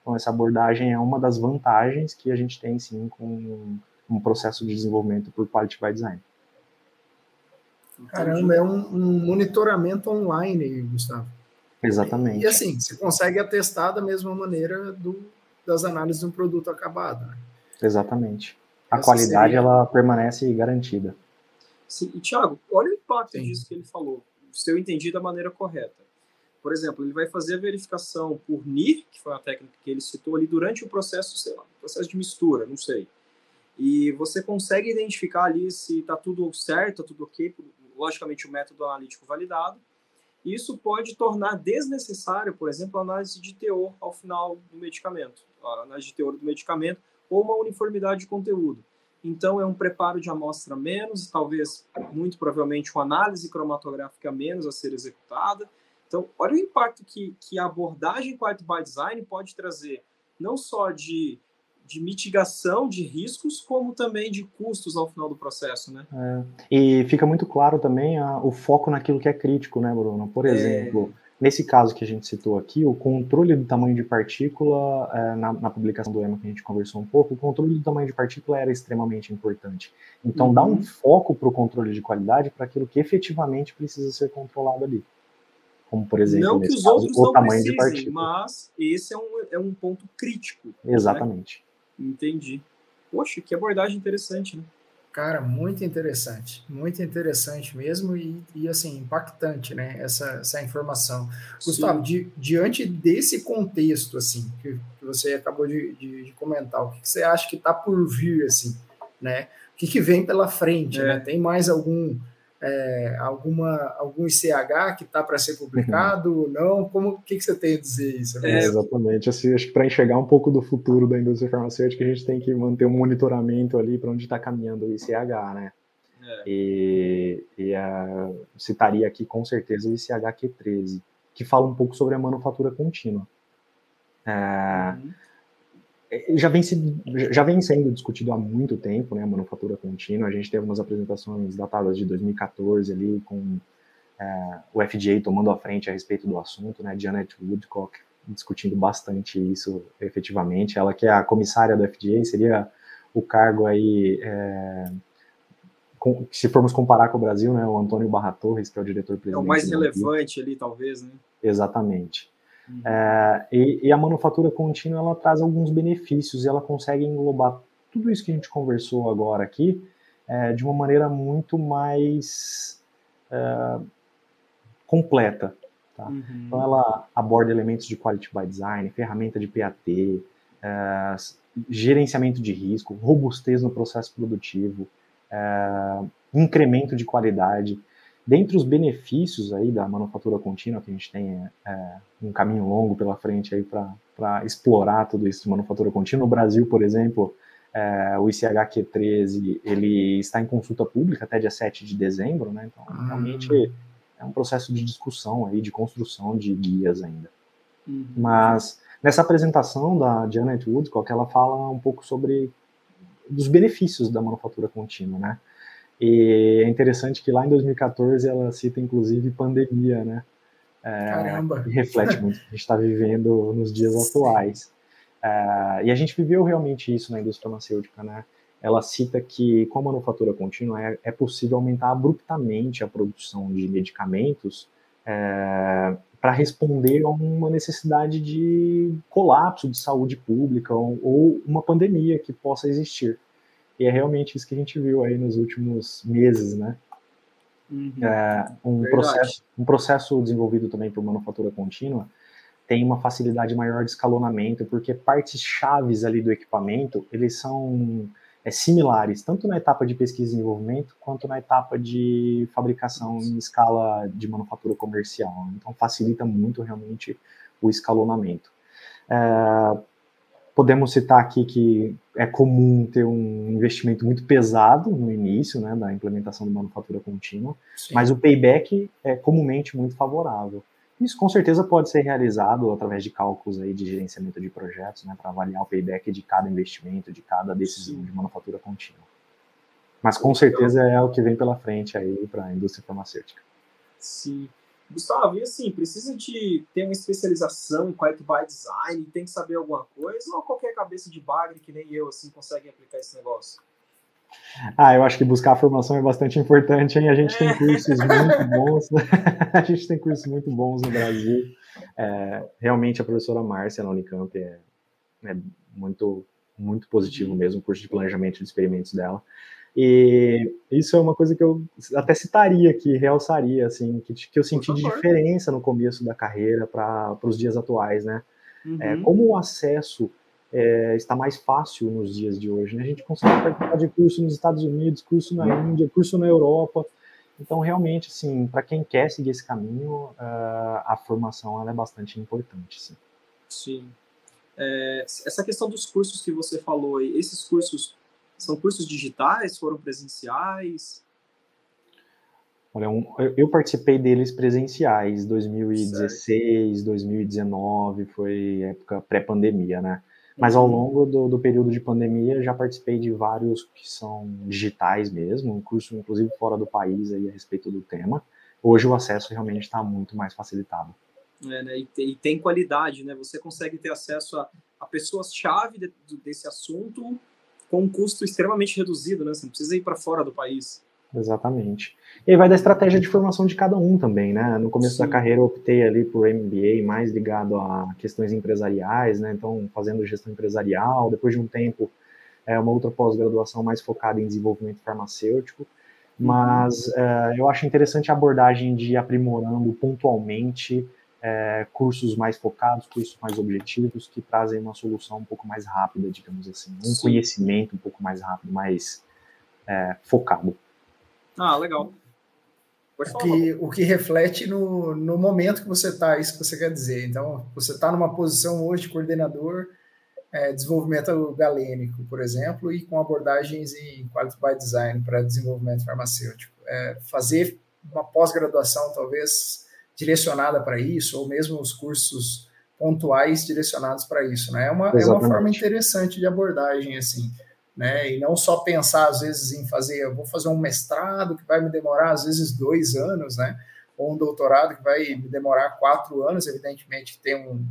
Então, essa abordagem é uma das vantagens que a gente tem, sim, com um processo de desenvolvimento por Quality by Design. Caramba, é um, um monitoramento online, Gustavo. Exatamente. E, e, assim, você consegue atestar da mesma maneira do, das análises de um produto acabado. Né? Exatamente. A Essa qualidade seria... ela permanece garantida. Sim, e Thiago, olha o impacto Sim. disso que ele falou, se eu entendi da maneira correta. Por exemplo, ele vai fazer a verificação por NIR, que foi uma técnica que ele citou ali durante o processo, sei lá, processo de mistura, não sei. E você consegue identificar ali se está tudo certo, tá tudo ok, logicamente o método analítico validado, isso pode tornar desnecessário, por exemplo, a análise de teor ao final do medicamento, a análise de teor do medicamento ou uma uniformidade de conteúdo. Então, é um preparo de amostra menos, talvez, muito provavelmente, uma análise cromatográfica menos a ser executada. Então, olha o impacto que, que a abordagem Quality by Design pode trazer, não só de de mitigação de riscos, como também de custos ao final do processo, né? É. E fica muito claro também a, o foco naquilo que é crítico, né, Bruno? Por é. exemplo, é... nesse caso que a gente citou aqui, o controle do tamanho de partícula, é, na, na, publicação do EMA que a gente conversou um pouco, o controle do tamanho de partícula era extremamente importante. Então, uhum. dá um foco para o controle de qualidade para aquilo que efetivamente precisa ser controlado ali como por exemplo não que os caso, outros o tamanho de partícula. Mas esse é um, é um ponto crítico. Né? Exatamente. Né? Entendi. Poxa, que abordagem interessante, né? Cara, muito interessante, muito interessante mesmo e, e assim, impactante, né, essa, essa informação. Sim. Gustavo, di, diante desse contexto, assim, que, que você acabou de, de, de, comentar, o que, que você acha que está por vir, assim, né? O que, que vem pela frente, é. né? Tem mais algum é, alguma, algum ICH que está para ser publicado ou não? Como que, que você tem a dizer isso? É, exatamente. Assim, acho que para enxergar um pouco do futuro da indústria farmacêutica, a gente tem que manter um monitoramento ali para onde está caminhando o ICH, né? É. E, e a, citaria aqui com certeza o ICH Q13, que fala um pouco sobre a manufatura contínua. É, uhum já vem, se, já vem sendo discutido há muito tempo, né, a manufatura contínua. A gente teve umas apresentações datadas de 2014 ali, com é, o FDA tomando a frente a respeito do assunto, né, Janet Woodcock discutindo bastante isso efetivamente. Ela que é a comissária do FDA, seria o cargo aí, é, com, se formos comparar com o Brasil, né, o Antônio Barra Torres, que é o diretor-presidente. É o mais relevante ali, talvez, né? Exatamente. Uhum. É, e, e, a manufatura contínua ela traz alguns benefícios e ela consegue englobar tudo isso que a gente conversou agora aqui é, de uma maneira muito mais é, completa. Tá? Uhum. Então ela aborda elementos de quality by design, ferramenta de PAT, é, gerenciamento de risco, robustez no processo produtivo, é, incremento de qualidade. Dentre os benefícios aí da manufatura contínua, que a gente tem é, é um caminho longo pela frente aí para explorar tudo isso de manufatura contínua. No Brasil, por exemplo, é, o ICHQ13 ele está em consulta pública até dia 7 de dezembro, né? Então, uhum. realmente é um processo de discussão aí, de construção de guias ainda. Uhum. Mas nessa apresentação da Janet Woodcock, ela fala um pouco sobre dos benefícios da manufatura contínua, né? E é interessante que lá em 2014 ela cita inclusive pandemia, né? É, Caramba! E reflete muito o que a gente está vivendo nos dias atuais. É, e a gente viveu realmente isso na indústria farmacêutica, né? Ela cita que com a manufatura contínua é, é possível aumentar abruptamente a produção de medicamentos é, para responder a uma necessidade de colapso de saúde pública ou, ou uma pandemia que possa existir. E é realmente isso que a gente viu aí nos últimos meses, né? Uhum. É, um, processo, um processo desenvolvido também por manufatura contínua tem uma facilidade maior de escalonamento, porque partes chaves ali do equipamento, eles são é, similares, tanto na etapa de pesquisa e desenvolvimento, quanto na etapa de fabricação em escala de manufatura comercial. Então, facilita muito realmente o escalonamento. É, Podemos citar aqui que é comum ter um investimento muito pesado no início né, da implementação de manufatura contínua, Sim. mas o payback é comumente muito favorável. Isso com certeza pode ser realizado através de cálculos aí de gerenciamento de projetos, né, para avaliar o payback de cada investimento, de cada decisão Sim. de manufatura contínua. Mas com certeza é o que vem pela frente aí para a indústria farmacêutica. Sim. Gustavo, e assim, precisa de ter uma especialização em quality by design, tem que saber alguma coisa, ou qualquer cabeça de bagre que nem eu, assim, consegue aplicar esse negócio? Ah, eu acho que buscar a formação é bastante importante, hein? A gente tem cursos muito *laughs* bons, *laughs* a gente tem cursos muito bons no Brasil. É, realmente a professora Márcia na Unicamp é, é muito, muito positivo mesmo, o curso de planejamento de experimentos dela. E isso é uma coisa que eu até citaria aqui, realçaria, assim, que, que eu senti de diferença no começo da carreira para os dias atuais, né? É, uhum. É, como o acesso é, está mais fácil nos dias de hoje, né? A gente consegue participar de curso nos Estados Unidos, curso na Índia, curso na Europa. Então, realmente, assim, para quem quer seguir esse caminho, uh, a formação é bastante importante, sim. Sim. É, essa questão dos cursos que você falou, esses cursos são cursos digitais? Foram presenciais? Olha, um, eu participei deles presenciais, 2016, certo. 2019, foi época pré-pandemia, né? Mas ao uhum. longo do, do, período de pandemia já participei de vários que são digitais mesmo, um curso inclusive fora do país aí a respeito do tema. Hoje o acesso realmente está muito mais facilitado. É, né? e, tem, e, tem, qualidade, né? Você consegue ter acesso a, a pessoas-chave de, desse assunto com um custo extremamente reduzido, né? Você não precisa ir para fora do país. Exatamente. E aí vai da estratégia de formação de cada um também, né? No começo Sim. da carreira eu optei ali por MBA mais ligado a questões empresariais, né? Então, fazendo gestão empresarial, depois de um tempo, é uma outra pós-graduação mais focada em desenvolvimento farmacêutico. Uhum. Mas uhum. é, eu acho interessante a abordagem de aprimorando pontualmente é, cursos mais focados, cursos mais objetivos, que trazem uma solução um pouco mais rápida, digamos assim, um Sim. conhecimento um pouco mais rápido, mais é, focado. Ah, legal. O que, o que reflete no, no momento que você está, isso que você quer dizer. Então, você está numa posição hoje de coordenador, é, desenvolvimento galênico, por exemplo, e com abordagens em Quality by Design para desenvolvimento farmacêutico. É, fazer uma pós-graduação, talvez, direcionada para isso, ou mesmo os cursos pontuais direcionados para isso, né? É uma, é uma forma interessante de abordagem, assim, né? E não só pensar, às vezes, em fazer, eu vou fazer um mestrado que vai me demorar, às vezes, dois anos, né? Ou um doutorado que vai me demorar quatro anos, evidentemente tem um,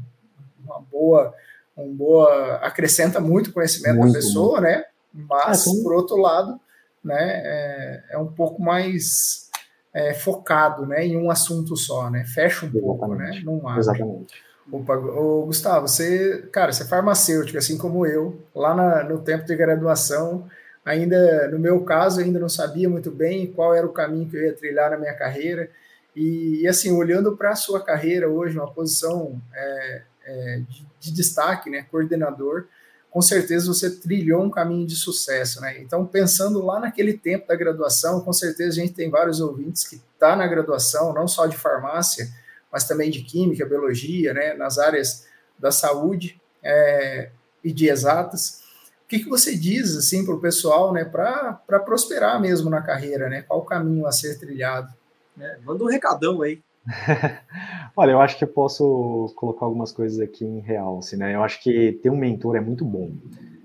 uma boa, um boa, acrescenta muito conhecimento muito, da pessoa, né? Mas, é, por outro lado, né, é, é um pouco mais é, focado né, em um assunto só, né? Fecha um Exatamente. pouco, né? Não abre. Exatamente. Opa, ô, Gustavo, você, cara, você é farmacêutico, assim como eu, lá na, no tempo de graduação, ainda, no meu caso, ainda não sabia muito bem qual era o caminho que eu ia trilhar na minha carreira, e, e assim, olhando para a sua carreira hoje, uma posição é, é, de, de, destaque, né, coordenador, com certeza você trilhou um caminho de sucesso, né? Então, pensando lá naquele tempo da graduação, com certeza a gente tem vários ouvintes que está na graduação, não só de farmácia, mas também de química, biologia, né? Nas áreas da saúde é, e de exatas. O que, que você diz, assim, para o pessoal, né? Para prosperar mesmo na carreira, né? Qual o caminho a ser trilhado? É, manda um recadão aí. *laughs* Olha, eu acho que eu posso colocar algumas coisas aqui em realce, né? Eu acho que ter um mentor é muito bom.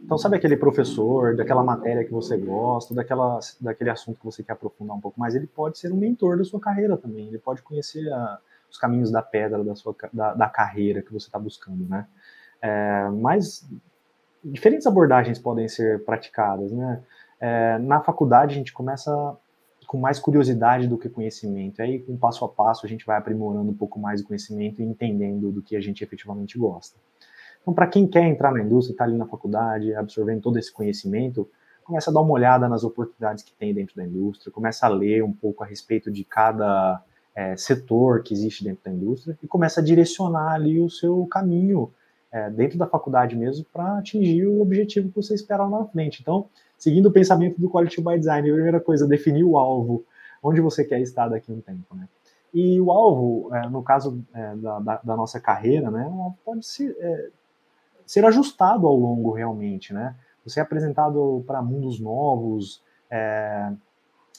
Então, sabe aquele professor, daquela matéria que você gosta, daquela, daquele assunto que você quer aprofundar um pouco mais, ele pode ser um mentor da sua carreira também, ele pode conhecer a, os caminhos da pedra da, sua, da, da carreira que você está buscando, né? É, mas diferentes abordagens podem ser praticadas, né? É, na faculdade a gente começa com mais curiosidade do que conhecimento. Aí, com passo a passo, a gente vai aprimorando um pouco mais o conhecimento e entendendo do que a gente efetivamente gosta. Então, para quem quer entrar na indústria, está ali na faculdade, absorvendo todo esse conhecimento, começa a dar uma olhada nas oportunidades que tem dentro da indústria, começa a ler um pouco a respeito de cada é, setor que existe dentro da indústria e começa a direcionar ali o seu caminho é, dentro da faculdade mesmo para atingir o objetivo que você espera lá na frente. Então, seguindo o pensamento do Quality by Design, a primeira coisa, definir o alvo, onde você quer estar daqui a um tempo, né? E o alvo, é, no caso é, da, da, da, nossa carreira, né, pode ser, é, ser ajustado ao longo realmente, né? Você é apresentado para mundos novos, é,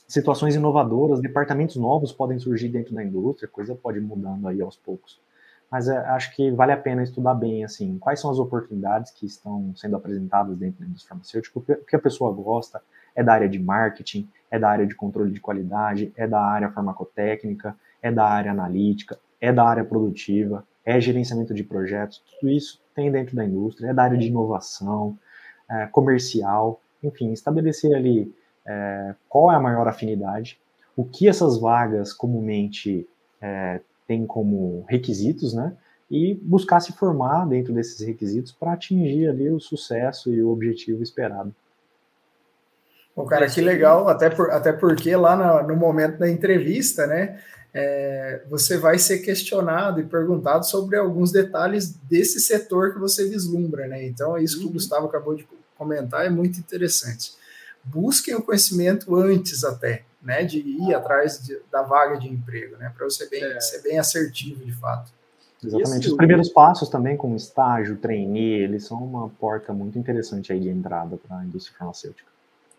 situações inovadoras, departamentos novos podem surgir dentro da indústria, coisa pode mudando aí aos poucos mas é, acho que vale a pena estudar bem, assim, quais são as oportunidades que estão sendo apresentadas dentro da indústria farmacêutica, o que a pessoa gosta, é da área de marketing, é da área de controle de qualidade, é da área farmacotécnica, é da área analítica, é da área produtiva, é gerenciamento de projetos, tudo isso tem dentro da indústria, é da área de inovação, é, comercial, enfim, estabelecer ali é, qual é a maior afinidade, o que essas vagas comumente é, tem como requisitos, né? E buscar se formar dentro desses requisitos para atingir ali o sucesso e o objetivo esperado. Bom, cara, que legal, até, por, até porque lá no, no momento da entrevista, né, é, você vai ser questionado e perguntado sobre alguns detalhes desse setor que você vislumbra, né? Então, isso que o uhum. Gustavo acabou de comentar é muito interessante. Busquem o conhecimento antes até, né, de ir atrás de, da vaga de emprego, né, para você bem, é. ser bem assertivo de fato. Exatamente. Os primeiros passos também, como estágio, trainee, eles são uma porta muito interessante aí de entrada para a indústria farmacêutica.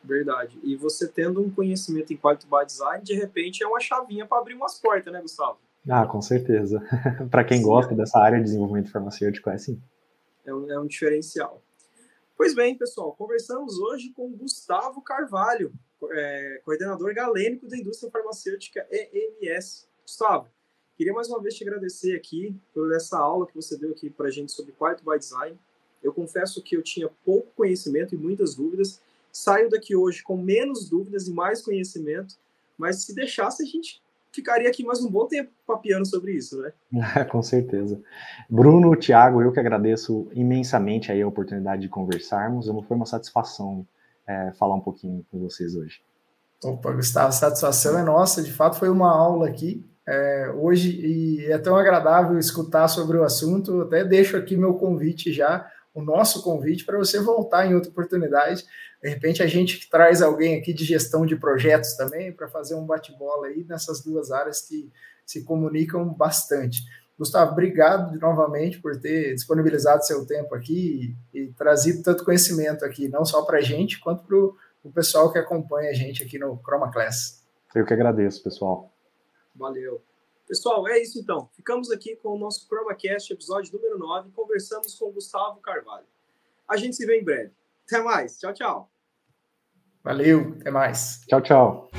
Verdade. E você tendo um conhecimento em Quality by Design, de repente é uma chavinha para abrir umas portas, né, Gustavo? Ah, com certeza. *laughs* para quem sim, gosta é. dessa área de desenvolvimento farmacêutico, é sim. É um, é um diferencial. Pois bem, pessoal, conversamos hoje com Gustavo Carvalho, é, coordenador galênico da indústria farmacêutica EMS. Gustavo, queria mais uma vez te agradecer aqui por essa aula que você deu aqui para a gente sobre Quality by Design. Eu confesso que eu tinha pouco conhecimento e muitas dúvidas. Saio daqui hoje com menos dúvidas e mais conhecimento, mas se deixasse, a gente ficaria aqui mais um bom tempo papiando sobre isso, né? *laughs* Com certeza. Bruno, Thiago, eu que agradeço imensamente aí a oportunidade de conversarmos. Foi uma satisfação é, falar um pouquinho com vocês hoje. Opa, Gustavo, satisfação é nossa. De fato, foi uma aula aqui é, hoje e é tão agradável escutar sobre o assunto. Até deixo aqui meu convite já, o nosso convite para você voltar em outra oportunidade. De repente, a gente traz alguém aqui de gestão de projetos também para fazer um bate-bola aí nessas duas áreas que se comunicam bastante. Gustavo, obrigado novamente por ter disponibilizado seu tempo aqui e, e trazido tanto conhecimento aqui, não só para a gente, quanto para o pessoal que acompanha a gente aqui no Chroma Class. Eu que agradeço, pessoal. Valeu. Pessoal, é isso então. Ficamos aqui com o nosso ChromaCast, episódio número 9. Conversamos com o Gustavo Carvalho. A gente se vê em breve. Até mais. Tchau, tchau. Valeu. Até mais. Tchau, tchau.